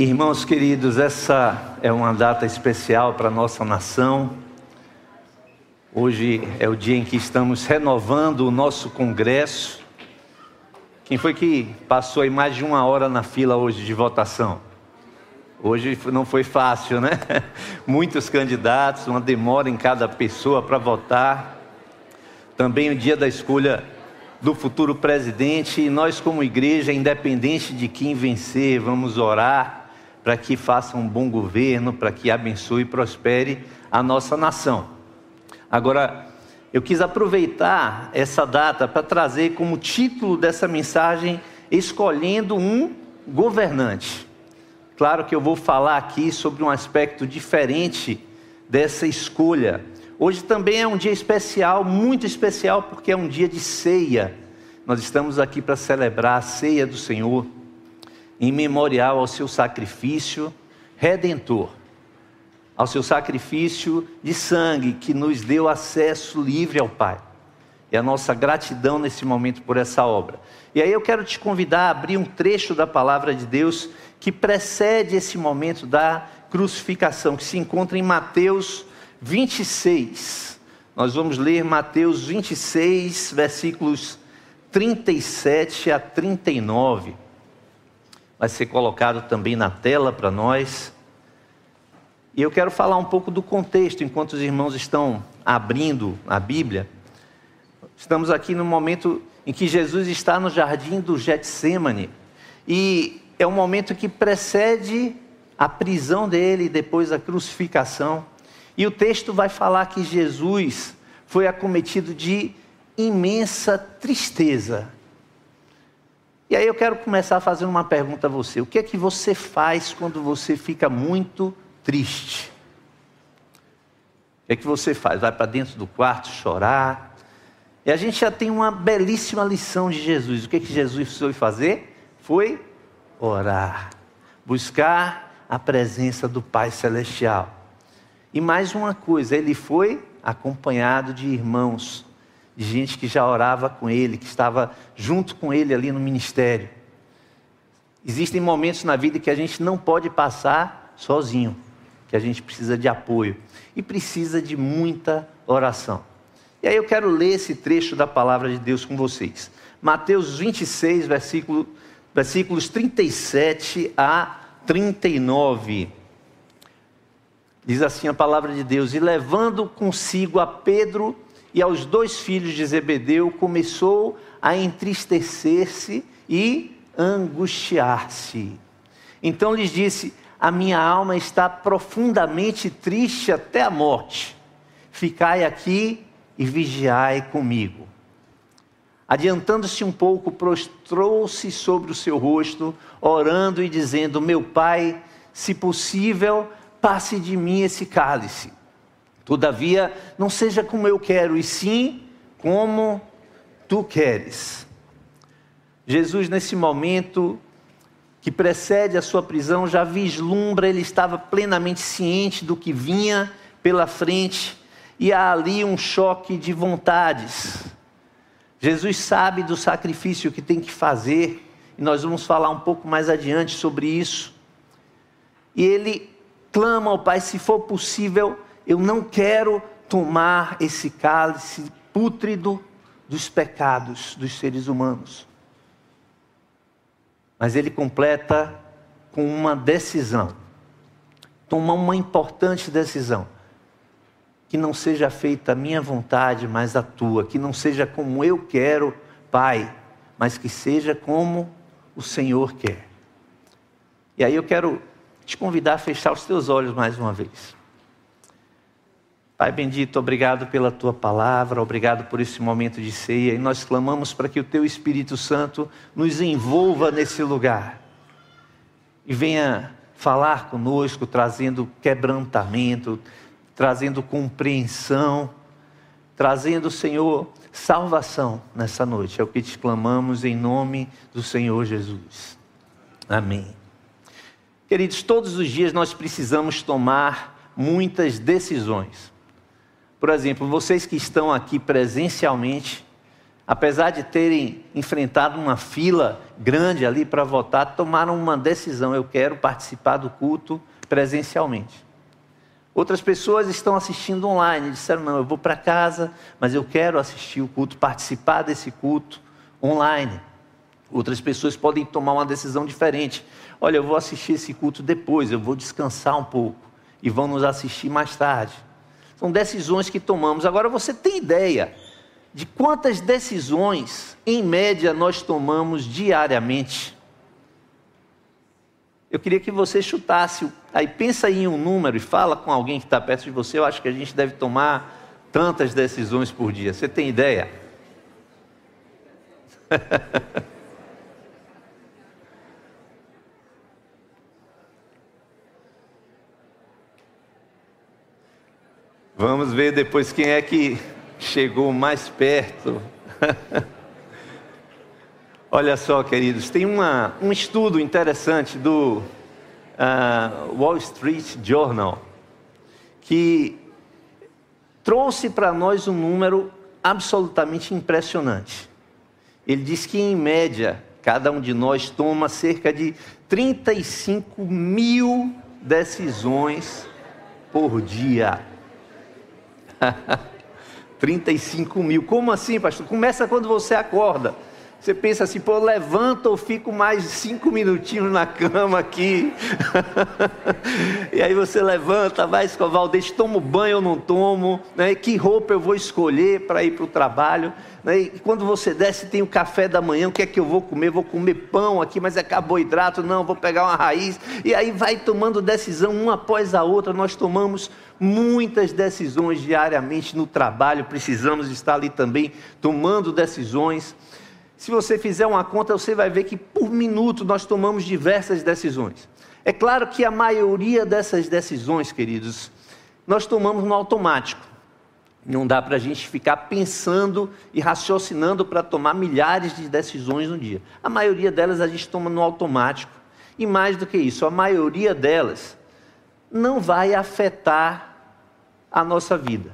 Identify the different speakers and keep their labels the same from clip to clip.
Speaker 1: Irmãos queridos, essa é uma data especial para a nossa nação. Hoje é o dia em que estamos renovando o nosso congresso. Quem foi que passou aí mais de uma hora na fila hoje de votação? Hoje não foi fácil, né? Muitos candidatos, uma demora em cada pessoa para votar. Também o dia da escolha do futuro presidente. E nós, como igreja, independente de quem vencer, vamos orar para que faça um bom governo, para que abençoe e prospere a nossa nação. Agora, eu quis aproveitar essa data para trazer como título dessa mensagem escolhendo um governante. Claro que eu vou falar aqui sobre um aspecto diferente dessa escolha. Hoje também é um dia especial, muito especial, porque é um dia de ceia. Nós estamos aqui para celebrar a ceia do Senhor em memorial ao seu sacrifício redentor, ao seu sacrifício de sangue que nos deu acesso livre ao Pai. E a nossa gratidão nesse momento por essa obra. E aí eu quero te convidar a abrir um trecho da palavra de Deus que precede esse momento da crucificação, que se encontra em Mateus 26. Nós vamos ler Mateus 26, versículos 37 a 39 vai ser colocado também na tela para nós. E eu quero falar um pouco do contexto enquanto os irmãos estão abrindo a Bíblia. Estamos aqui no momento em que Jesus está no jardim do Getsemane e é um momento que precede a prisão dele depois a crucificação. E o texto vai falar que Jesus foi acometido de imensa tristeza e aí eu quero começar fazendo uma pergunta a você: o que é que você faz quando você fica muito triste? O que é que você faz? Vai para dentro do quarto chorar? E a gente já tem uma belíssima lição de Jesus. O que é que Jesus foi fazer? Foi orar, buscar a presença do Pai Celestial. E mais uma coisa, ele foi acompanhado de irmãos de gente que já orava com ele, que estava junto com ele ali no ministério. Existem momentos na vida que a gente não pode passar sozinho, que a gente precisa de apoio e precisa de muita oração. E aí eu quero ler esse trecho da palavra de Deus com vocês. Mateus 26, versículo, versículos 37 a 39. Diz assim a palavra de Deus: E levando consigo a Pedro e aos dois filhos de Zebedeu começou a entristecer-se e angustiar-se. Então lhes disse: A minha alma está profundamente triste até a morte. Ficai aqui e vigiai comigo. Adiantando-se um pouco, prostrou-se sobre o seu rosto, orando e dizendo: Meu pai, se possível, passe de mim esse cálice. Todavia, não seja como eu quero, e sim como tu queres. Jesus, nesse momento que precede a sua prisão, já vislumbra, ele estava plenamente ciente do que vinha pela frente, e há ali um choque de vontades. Jesus sabe do sacrifício que tem que fazer, e nós vamos falar um pouco mais adiante sobre isso. E ele clama ao Pai, se for possível, eu não quero tomar esse cálice pútrido dos pecados dos seres humanos. Mas ele completa com uma decisão. Toma uma importante decisão. Que não seja feita a minha vontade, mas a tua. Que não seja como eu quero, Pai, mas que seja como o Senhor quer. E aí eu quero te convidar a fechar os teus olhos mais uma vez. Pai bendito, obrigado pela tua palavra, obrigado por esse momento de ceia e nós clamamos para que o teu Espírito Santo nos envolva nesse lugar. e venha falar conosco, trazendo quebrantamento, trazendo compreensão, trazendo, Senhor, salvação nessa noite. É o que te clamamos em nome do Senhor Jesus. Amém. Queridos, todos os dias nós precisamos tomar muitas decisões. Por exemplo, vocês que estão aqui presencialmente, apesar de terem enfrentado uma fila grande ali para votar, tomaram uma decisão: eu quero participar do culto presencialmente. Outras pessoas estão assistindo online, disseram: não, eu vou para casa, mas eu quero assistir o culto, participar desse culto online. Outras pessoas podem tomar uma decisão diferente. Olha, eu vou assistir esse culto depois, eu vou descansar um pouco e vão nos assistir mais tarde. São decisões que tomamos. Agora você tem ideia de quantas decisões, em média, nós tomamos diariamente. Eu queria que você chutasse, aí pensa em um número e fala com alguém que está perto de você. Eu acho que a gente deve tomar tantas decisões por dia. Você tem ideia? Vamos ver depois quem é que chegou mais perto. Olha só, queridos, tem uma, um estudo interessante do uh, Wall Street Journal que trouxe para nós um número absolutamente impressionante. Ele diz que, em média, cada um de nós toma cerca de 35 mil decisões por dia. 35 mil. Como assim, pastor? Começa quando você acorda. Você pensa assim, pô, levanta ou fico mais cinco minutinhos na cama aqui. e aí você levanta, vai escovar o dente, tomo banho ou não tomo, né? que roupa eu vou escolher para ir para o trabalho. Né? E quando você desce, tem o café da manhã, o que é que eu vou comer? Vou comer pão aqui, mas é carboidrato, não, vou pegar uma raiz. E aí vai tomando decisão uma após a outra. Nós tomamos muitas decisões diariamente no trabalho, precisamos estar ali também tomando decisões. Se você fizer uma conta, você vai ver que por minuto nós tomamos diversas decisões. É claro que a maioria dessas decisões, queridos, nós tomamos no automático. Não dá para a gente ficar pensando e raciocinando para tomar milhares de decisões no dia. A maioria delas a gente toma no automático. E mais do que isso, a maioria delas não vai afetar a nossa vida.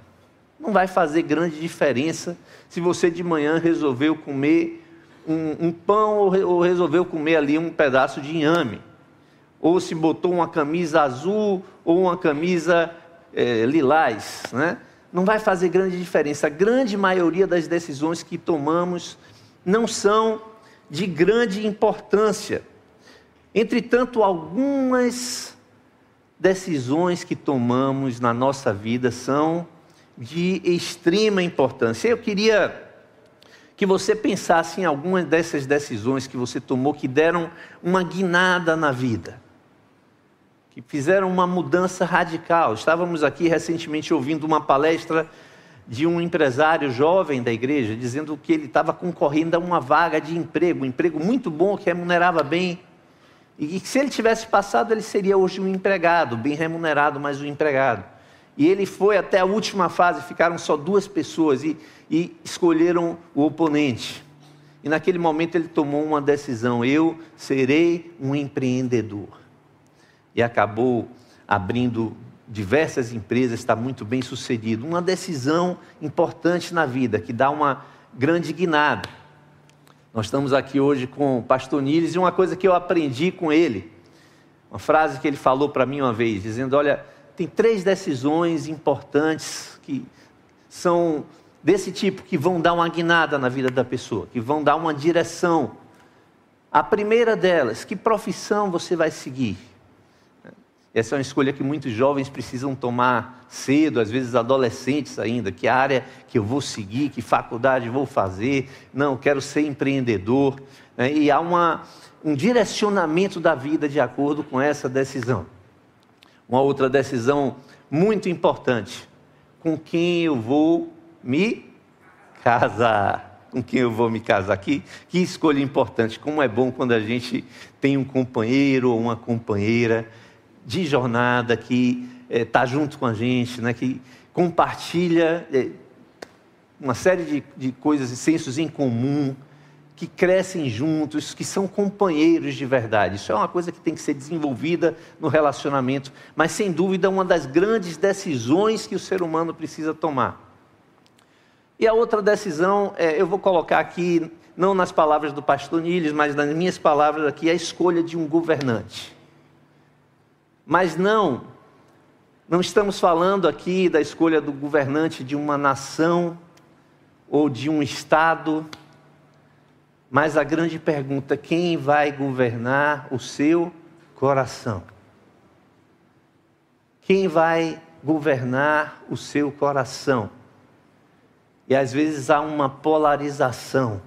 Speaker 1: Não vai fazer grande diferença se você de manhã resolveu comer um, um pão ou resolveu comer ali um pedaço de inhame, ou se botou uma camisa azul ou uma camisa é, lilás, né? não vai fazer grande diferença. A grande maioria das decisões que tomamos não são de grande importância. Entretanto, algumas decisões que tomamos na nossa vida são de extrema importância. Eu queria que você pensasse em algumas dessas decisões que você tomou que deram uma guinada na vida, que fizeram uma mudança radical. Estávamos aqui recentemente ouvindo uma palestra de um empresário jovem da igreja, dizendo que ele estava concorrendo a uma vaga de emprego, um emprego muito bom, que remunerava bem, e que se ele tivesse passado, ele seria hoje um empregado, bem remunerado, mas um empregado. E ele foi até a última fase, ficaram só duas pessoas e, e escolheram o oponente. E naquele momento ele tomou uma decisão: eu serei um empreendedor. E acabou abrindo diversas empresas, está muito bem sucedido. Uma decisão importante na vida, que dá uma grande guinada. Nós estamos aqui hoje com o pastor Niles e uma coisa que eu aprendi com ele, uma frase que ele falou para mim uma vez, dizendo: Olha, tem três decisões importantes que são desse tipo, que vão dar uma guinada na vida da pessoa, que vão dar uma direção. A primeira delas, que profissão você vai seguir? Essa é uma escolha que muitos jovens precisam tomar cedo, às vezes adolescentes ainda. Que área que eu vou seguir, que faculdade vou fazer? Não, quero ser empreendedor. Né? E há uma, um direcionamento da vida de acordo com essa decisão. Uma outra decisão muito importante: com quem eu vou me casar? com quem eu vou me casar. Que, que escolha importante. Como é bom quando a gente tem um companheiro ou uma companheira de jornada que está eh, junto com a gente, né? que compartilha eh, uma série de, de coisas e sensos em comum, que crescem juntos, que são companheiros de verdade. Isso é uma coisa que tem que ser desenvolvida no relacionamento, mas sem dúvida uma das grandes decisões que o ser humano precisa tomar. E a outra decisão, é, eu vou colocar aqui, não nas palavras do pastor Niles, mas nas minhas palavras aqui, a escolha de um governante. Mas não, não estamos falando aqui da escolha do governante de uma nação ou de um estado, mas a grande pergunta: quem vai governar o seu coração? Quem vai governar o seu coração? E às vezes há uma polarização,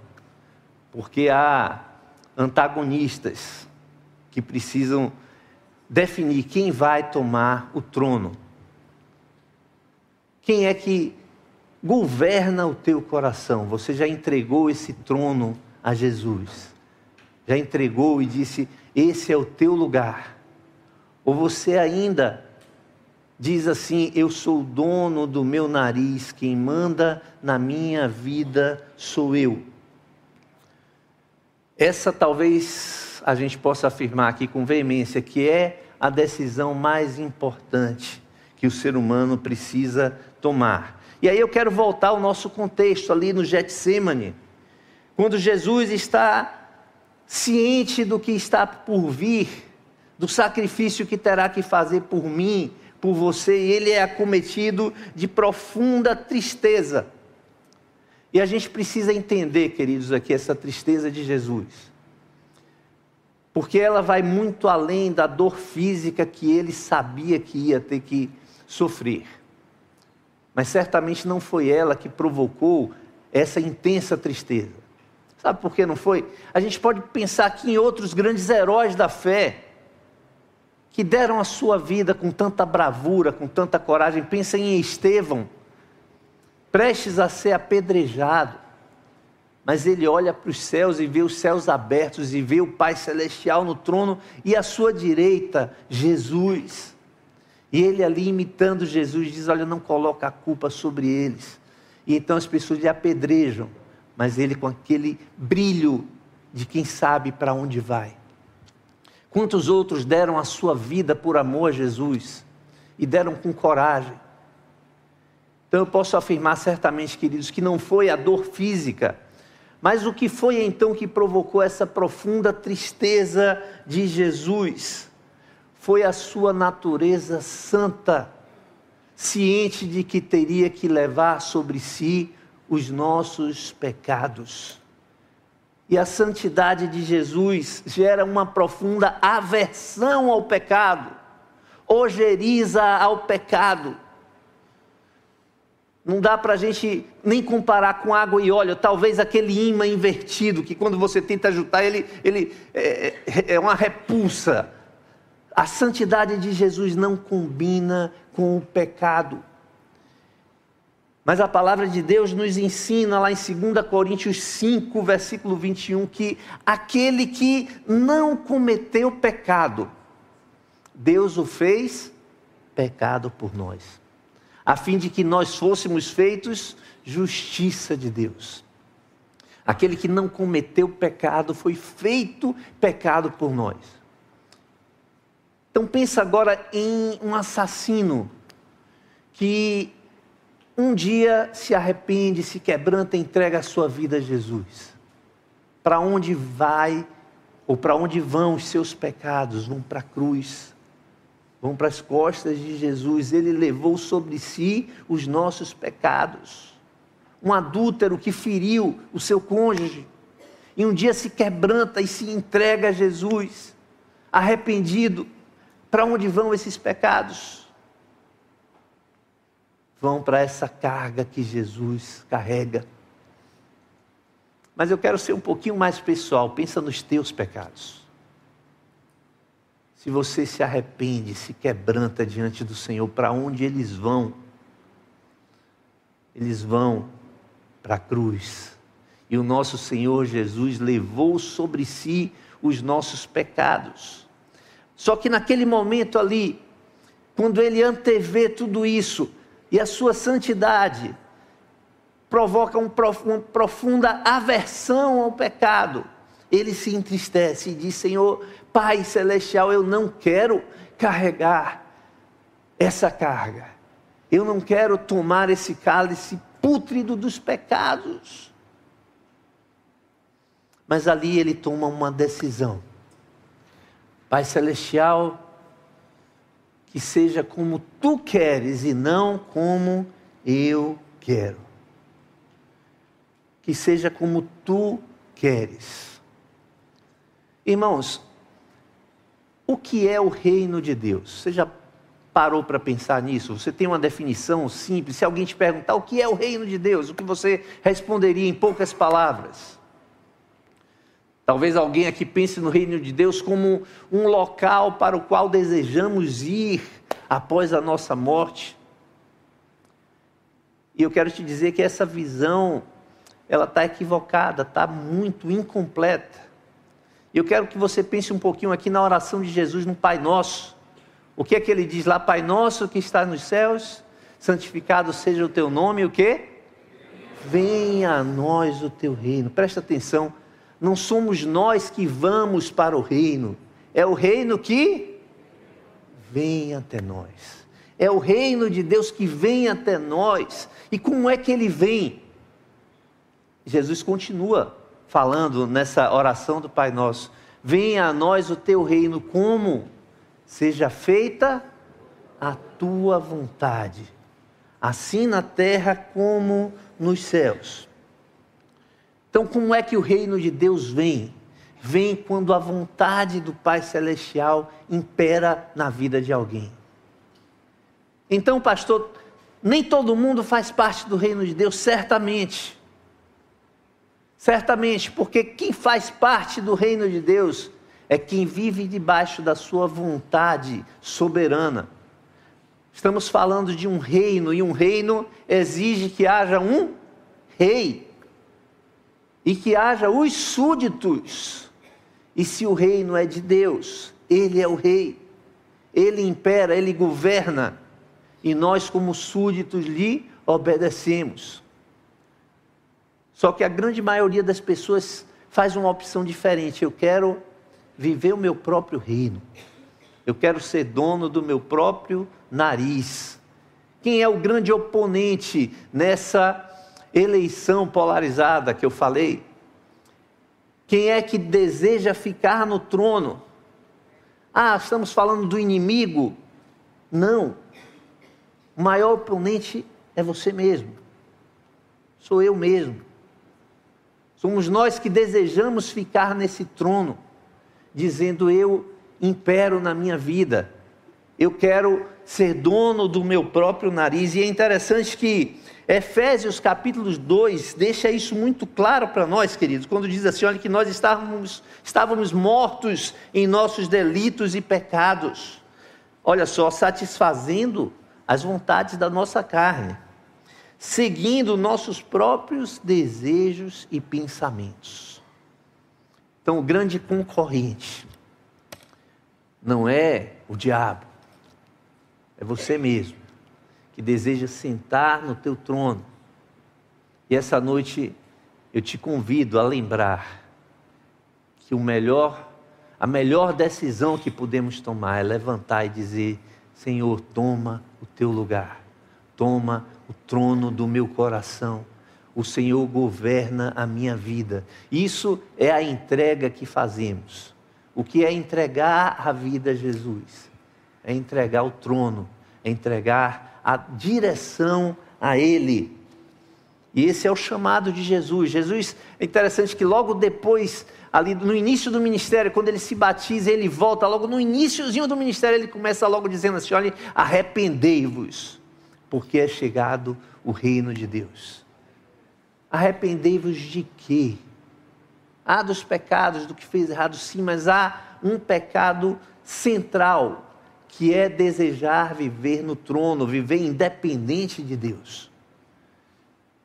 Speaker 1: porque há antagonistas que precisam definir quem vai tomar o trono. Quem é que governa o teu coração? Você já entregou esse trono a Jesus? Já entregou e disse: Esse é o teu lugar? Ou você ainda diz assim: Eu sou o dono do meu nariz, quem manda na minha vida sou eu. Essa talvez a gente possa afirmar aqui com veemência que é a decisão mais importante que o ser humano precisa tomar. E aí eu quero voltar ao nosso contexto ali no Getsemane, quando Jesus está ciente do que está por vir, do sacrifício que terá que fazer por mim, por você e ele é acometido de profunda tristeza. E a gente precisa entender, queridos, aqui essa tristeza de Jesus. Porque ela vai muito além da dor física que ele sabia que ia ter que sofrer. Mas certamente não foi ela que provocou essa intensa tristeza. Sabe por que não foi? A gente pode pensar aqui em outros grandes heróis da fé que deram a sua vida com tanta bravura, com tanta coragem. Pensa em Estevão, prestes a ser apedrejado. Mas ele olha para os céus e vê os céus abertos e vê o Pai Celestial no trono e à sua direita, Jesus. E ele ali imitando Jesus diz: Olha, não coloca a culpa sobre eles. E então as pessoas lhe apedrejam, mas ele com aquele brilho de quem sabe para onde vai. Quantos outros deram a sua vida por amor a Jesus e deram com coragem? Então eu posso afirmar certamente, queridos, que não foi a dor física, mas o que foi então que provocou essa profunda tristeza de Jesus? Foi a sua natureza santa, ciente de que teria que levar sobre si os nossos pecados. E a santidade de Jesus gera uma profunda aversão ao pecado, ojeriza ao pecado. Não dá para a gente nem comparar com água e óleo. Talvez aquele imã invertido, que quando você tenta ajudar, ele, ele é, é, é uma repulsa. A santidade de Jesus não combina com o pecado. Mas a palavra de Deus nos ensina lá em 2 Coríntios 5, versículo 21, que aquele que não cometeu pecado, Deus o fez pecado por nós, a fim de que nós fôssemos feitos justiça de Deus. Aquele que não cometeu pecado foi feito pecado por nós. Então pensa agora em um assassino que um dia se arrepende, se quebranta, entrega a sua vida a Jesus. Para onde vai ou para onde vão os seus pecados? Vão para a cruz, vão para as costas de Jesus. Ele levou sobre si os nossos pecados. Um adúltero que feriu o seu cônjuge, e um dia se quebranta e se entrega a Jesus, arrependido. Para onde vão esses pecados? vão para essa carga que Jesus carrega. Mas eu quero ser um pouquinho mais pessoal, pensa nos teus pecados. Se você se arrepende, se quebranta diante do Senhor, para onde eles vão? Eles vão para a cruz. E o nosso Senhor Jesus levou sobre si os nossos pecados. Só que naquele momento ali, quando ele antevê tudo isso e a sua santidade provoca uma profunda aversão ao pecado, ele se entristece e diz: Senhor, Pai Celestial, eu não quero carregar essa carga, eu não quero tomar esse cálice pútrido dos pecados. Mas ali ele toma uma decisão. Pai Celestial, que seja como tu queres e não como eu quero. Que seja como tu queres. Irmãos, o que é o reino de Deus? Você já parou para pensar nisso? Você tem uma definição simples? Se alguém te perguntar o que é o reino de Deus, o que você responderia em poucas palavras? Talvez alguém aqui pense no reino de Deus como um local para o qual desejamos ir após a nossa morte. E eu quero te dizer que essa visão, ela está equivocada, está muito incompleta. Eu quero que você pense um pouquinho aqui na oração de Jesus no Pai Nosso. O que é que ele diz lá? Pai Nosso que está nos céus, santificado seja o teu nome, o que? Venha a nós o teu reino. Presta atenção não somos nós que vamos para o reino, é o reino que vem até nós. É o reino de Deus que vem até nós. E como é que ele vem? Jesus continua falando nessa oração do Pai Nosso: Venha a nós o teu reino, como seja feita a tua vontade, assim na terra como nos céus. Então, como é que o reino de Deus vem? Vem quando a vontade do Pai Celestial impera na vida de alguém. Então, pastor, nem todo mundo faz parte do reino de Deus, certamente. Certamente, porque quem faz parte do reino de Deus é quem vive debaixo da sua vontade soberana. Estamos falando de um reino, e um reino exige que haja um rei e que haja os súditos. E se o reino é de Deus, ele é o rei, ele impera, ele governa, e nós, como súditos, lhe obedecemos. Só que a grande maioria das pessoas faz uma opção diferente. Eu quero viver o meu próprio reino. Eu quero ser dono do meu próprio nariz. Quem é o grande oponente nessa eleição polarizada que eu falei. Quem é que deseja ficar no trono? Ah, estamos falando do inimigo? Não. O maior oponente é você mesmo. Sou eu mesmo. Somos nós que desejamos ficar nesse trono, dizendo: Eu impero na minha vida, eu quero ser dono do meu próprio nariz. E é interessante que Efésios capítulo 2 deixa isso muito claro para nós, queridos, quando diz assim: olha, que nós estávamos, estávamos mortos em nossos delitos e pecados. Olha só, satisfazendo as vontades da nossa carne, seguindo nossos próprios desejos e pensamentos. Então, o grande concorrente não é o diabo, é você mesmo que deseja sentar no teu trono. E essa noite eu te convido a lembrar que o melhor, a melhor decisão que podemos tomar é levantar e dizer: Senhor, toma o teu lugar, toma o trono do meu coração. O Senhor governa a minha vida. Isso é a entrega que fazemos. O que é entregar a vida a Jesus? É entregar o trono, é entregar a direção a Ele. E esse é o chamado de Jesus. Jesus, é interessante que logo depois, ali no início do ministério, quando ele se batiza, ele volta, logo no iníciozinho do ministério, ele começa logo dizendo assim: olha, arrependei-vos, porque é chegado o reino de Deus. Arrependei-vos de quê? Há dos pecados, do que fez errado, sim, mas há um pecado central que é desejar viver no trono, viver independente de Deus.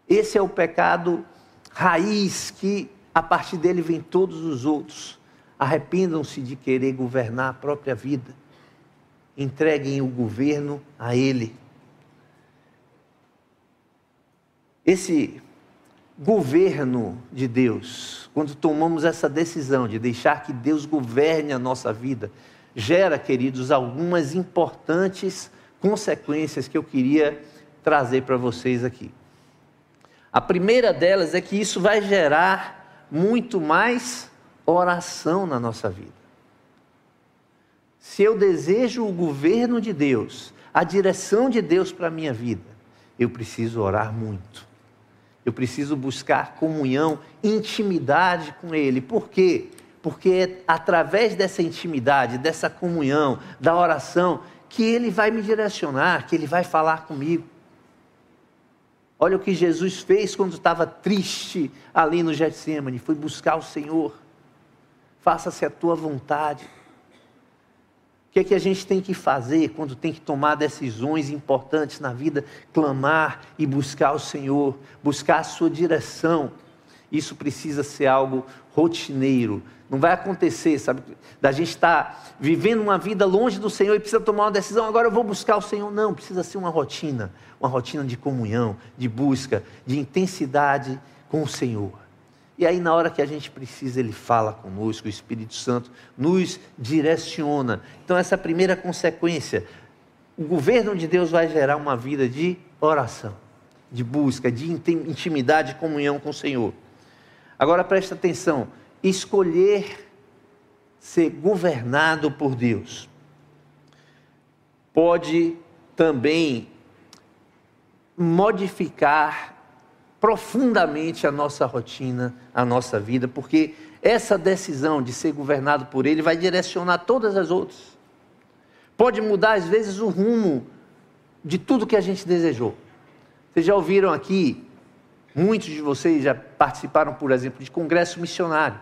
Speaker 1: Esse é o pecado raiz que a partir dele vem todos os outros. Arrependam-se de querer governar a própria vida. Entreguem o governo a ele. Esse governo de Deus, quando tomamos essa decisão de deixar que Deus governe a nossa vida, gera, queridos, algumas importantes consequências que eu queria trazer para vocês aqui. A primeira delas é que isso vai gerar muito mais oração na nossa vida. Se eu desejo o governo de Deus, a direção de Deus para a minha vida, eu preciso orar muito. Eu preciso buscar comunhão, intimidade com Ele. Por quê? Porque é através dessa intimidade, dessa comunhão, da oração, que Ele vai me direcionar, que Ele vai falar comigo. Olha o que Jesus fez quando estava triste ali no Getsemane, foi buscar o Senhor. Faça-se a tua vontade. Que é que a gente tem que fazer quando tem que tomar decisões importantes na vida? Clamar e buscar o Senhor, buscar a sua direção. Isso precisa ser algo rotineiro. Não vai acontecer, sabe, da gente estar tá vivendo uma vida longe do Senhor e precisa tomar uma decisão, agora eu vou buscar o Senhor. Não, precisa ser uma rotina, uma rotina de comunhão, de busca, de intensidade com o Senhor. E aí, na hora que a gente precisa, Ele fala conosco, o Espírito Santo nos direciona. Então, essa primeira consequência. O governo de Deus vai gerar uma vida de oração, de busca, de intimidade e comunhão com o Senhor. Agora presta atenção: escolher ser governado por Deus pode também modificar profundamente a nossa rotina, a nossa vida, porque essa decisão de ser governado por Ele vai direcionar todas as outras. Pode mudar, às vezes, o rumo de tudo que a gente desejou. Vocês já ouviram aqui, muitos de vocês já participaram, por exemplo, de congresso missionário,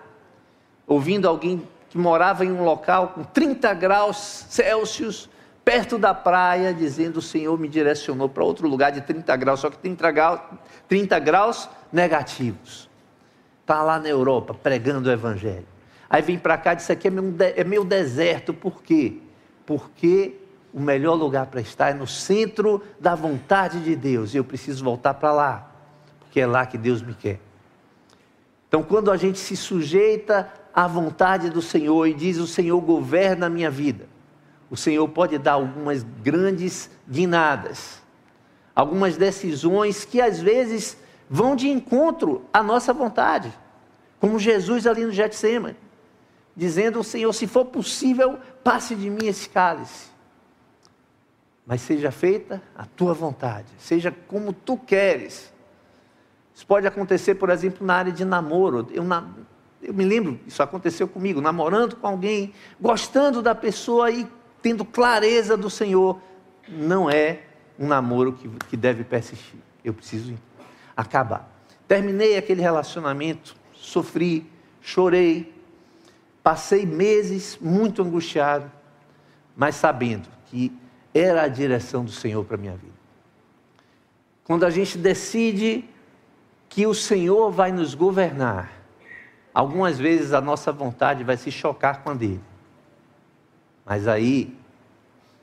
Speaker 1: ouvindo alguém que morava em um local com 30 graus Celsius, perto da praia, dizendo: O Senhor me direcionou para outro lugar de 30 graus, só que 30 graus, 30 graus negativos. Está lá na Europa pregando o Evangelho. Aí vem para cá e diz: Aqui é meu, é meu deserto, por quê? Porque o melhor lugar para estar é no centro da vontade de Deus e eu preciso voltar para lá, porque é lá que Deus me quer. Então, quando a gente se sujeita à vontade do Senhor e diz: O Senhor governa a minha vida o Senhor pode dar algumas grandes guinadas, algumas decisões que às vezes vão de encontro à nossa vontade, como Jesus ali no Getsemane, dizendo: Senhor, se for possível, passe de mim esse cálice. Mas seja feita a tua vontade, seja como tu queres. Isso pode acontecer, por exemplo, na área de namoro. Eu, na, eu me lembro, isso aconteceu comigo, namorando com alguém, gostando da pessoa e tendo clareza do Senhor, não é um namoro que, que deve persistir. Eu preciso acabar. Terminei aquele relacionamento, sofri, chorei, passei meses muito angustiado, mas sabendo que era a direção do Senhor para a minha vida. Quando a gente decide que o Senhor vai nos governar, algumas vezes a nossa vontade vai se chocar com a dele. Mas aí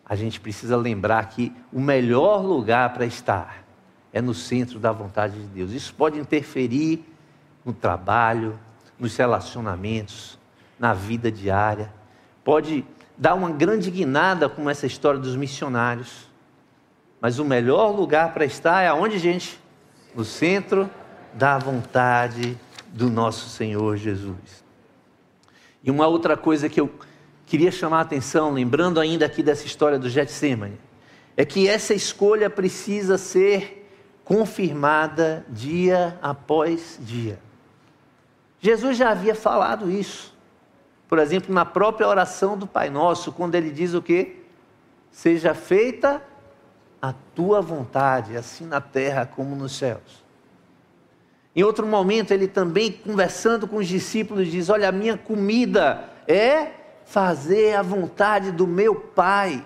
Speaker 1: a gente precisa lembrar que o melhor lugar para estar é no centro da vontade de Deus. Isso pode interferir no trabalho, nos relacionamentos, na vida diária. Pode dar uma grande guinada como essa história dos missionários. Mas o melhor lugar para estar é aonde, gente? No centro da vontade do nosso Senhor Jesus. E uma outra coisa que eu queria chamar a atenção, lembrando ainda aqui dessa história do Getsemane, é que essa escolha precisa ser confirmada dia após dia. Jesus já havia falado isso. Por exemplo, na própria oração do Pai Nosso, quando ele diz o quê? Seja feita a tua vontade, assim na terra como nos céus. Em outro momento, ele também, conversando com os discípulos, diz: Olha, a minha comida é fazer a vontade do meu Pai.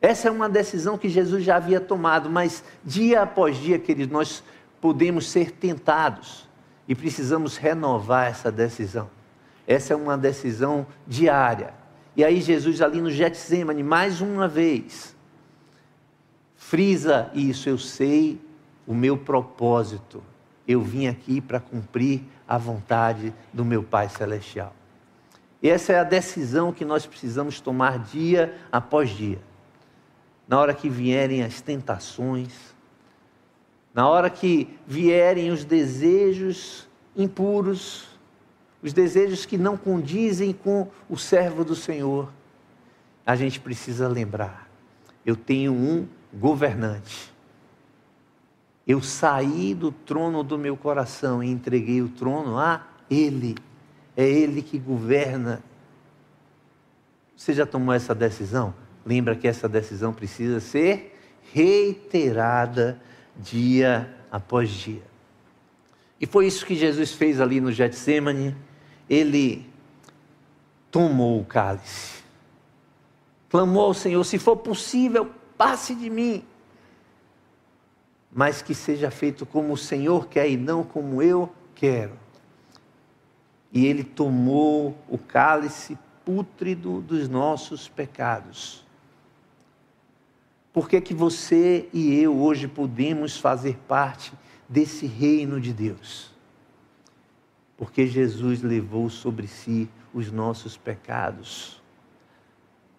Speaker 1: Essa é uma decisão que Jesus já havia tomado, mas dia após dia, queridos, nós podemos ser tentados e precisamos renovar essa decisão. Essa é uma decisão diária. E aí Jesus ali no Getsemane, mais uma vez, frisa isso, eu sei o meu propósito. Eu vim aqui para cumprir a vontade do meu Pai celestial. E essa é a decisão que nós precisamos tomar dia após dia. Na hora que vierem as tentações, na hora que vierem os desejos impuros, os desejos que não condizem com o servo do Senhor, a gente precisa lembrar: eu tenho um governante. Eu saí do trono do meu coração e entreguei o trono a Ele. É Ele que governa. Você já tomou essa decisão? Lembra que essa decisão precisa ser reiterada dia após dia. E foi isso que Jesus fez ali no Getsemane. Ele tomou o cálice, clamou ao Senhor: se for possível, passe de mim, mas que seja feito como o Senhor quer e não como eu quero. E ele tomou o cálice pútrido dos nossos pecados. Por que, que você e eu hoje podemos fazer parte desse reino de Deus? Porque Jesus levou sobre si os nossos pecados.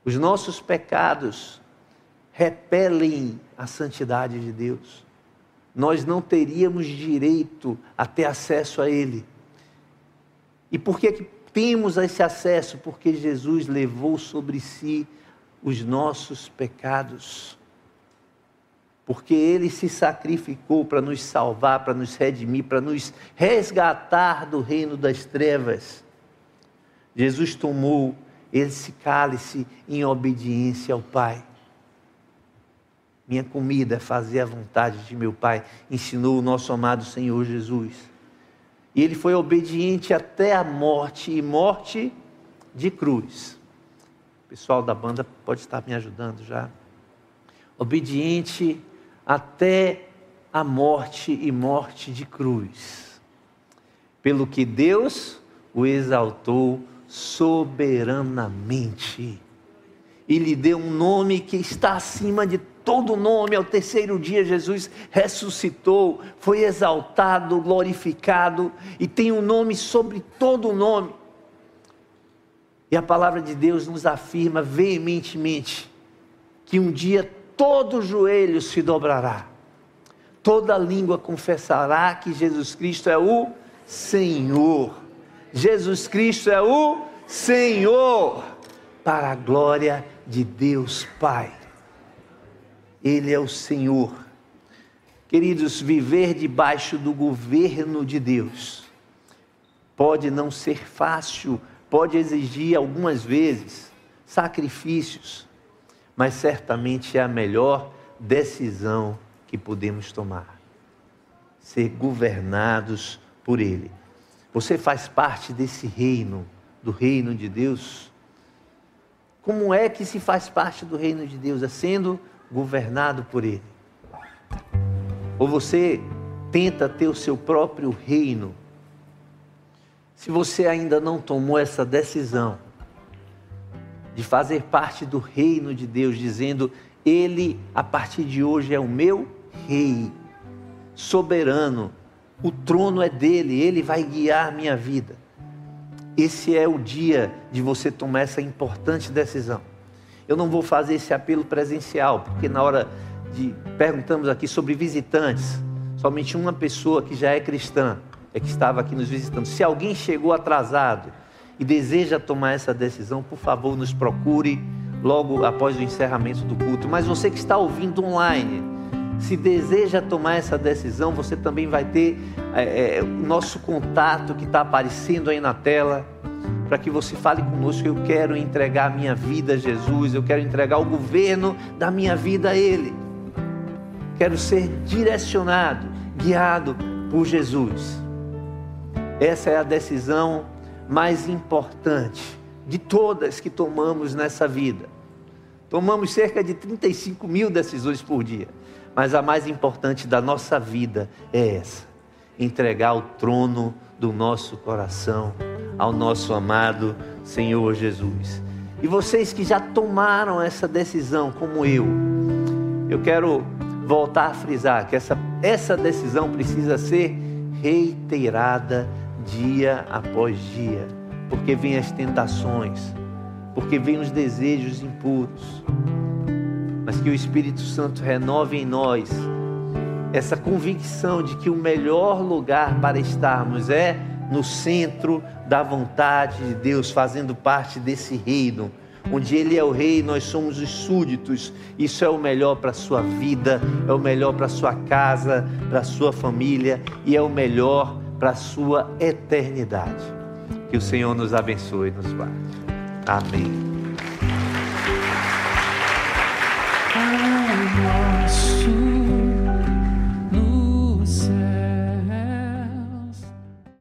Speaker 1: Os nossos pecados repelem a santidade de Deus. Nós não teríamos direito a ter acesso a Ele. E por que, que temos esse acesso? Porque Jesus levou sobre si os nossos pecados porque ele se sacrificou para nos salvar, para nos redimir, para nos resgatar do reino das trevas. Jesus tomou esse cálice em obediência ao Pai. Minha comida é fazer a vontade de meu Pai, ensinou o nosso amado Senhor Jesus. E ele foi obediente até a morte e morte de cruz. O pessoal da banda pode estar me ajudando já. Obediente até a morte e morte de cruz. Pelo que Deus o exaltou soberanamente e lhe deu um nome que está acima de todo nome. Ao terceiro dia, Jesus ressuscitou, foi exaltado, glorificado e tem um nome sobre todo nome. E a palavra de Deus nos afirma veementemente que um dia todo joelho se dobrará, toda língua confessará que Jesus Cristo é o Senhor. Jesus Cristo é o Senhor, para a glória de Deus Pai. Ele é o Senhor. Queridos, viver debaixo do governo de Deus pode não ser fácil, pode exigir algumas vezes sacrifícios, mas certamente é a melhor decisão que podemos tomar. Ser governados por Ele. Você faz parte desse reino, do reino de Deus. Como é que se faz parte do reino de Deus? É sendo governado por Ele. Ou você tenta ter o seu próprio reino. Se você ainda não tomou essa decisão, de fazer parte do reino de Deus, dizendo: Ele, a partir de hoje, é o meu rei, soberano, o trono é dele, ele vai guiar minha vida. Esse é o dia de você tomar essa importante decisão. Eu não vou fazer esse apelo presencial, porque na hora de perguntamos aqui sobre visitantes, somente uma pessoa que já é cristã é que estava aqui nos visitando. Se alguém chegou atrasado, e deseja tomar essa decisão, por favor, nos procure logo após o encerramento do culto. Mas você que está ouvindo online, se deseja tomar essa decisão, você também vai ter é, é, o nosso contato que está aparecendo aí na tela, para que você fale conosco. Eu quero entregar a minha vida a Jesus, eu quero entregar o governo da minha vida a Ele. Quero ser direcionado, guiado por Jesus. Essa é a decisão mais importante de todas que tomamos nessa vida. Tomamos cerca de 35 mil decisões por dia, mas a mais importante da nossa vida é essa: entregar o trono do nosso coração ao nosso amado Senhor Jesus. E vocês que já tomaram essa decisão, como eu, eu quero voltar a frisar que essa, essa decisão precisa ser reiterada dia após dia, porque vem as tentações, porque vem os desejos impuros. Mas que o Espírito Santo renove em nós essa convicção de que o melhor lugar para estarmos é no centro da vontade de Deus, fazendo parte desse reino, onde Ele é o rei, nós somos os súditos. Isso é o melhor para a sua vida, é o melhor para a sua casa, para a sua família e é o melhor para a sua eternidade. Que o Senhor nos abençoe e nos guarde. Amém.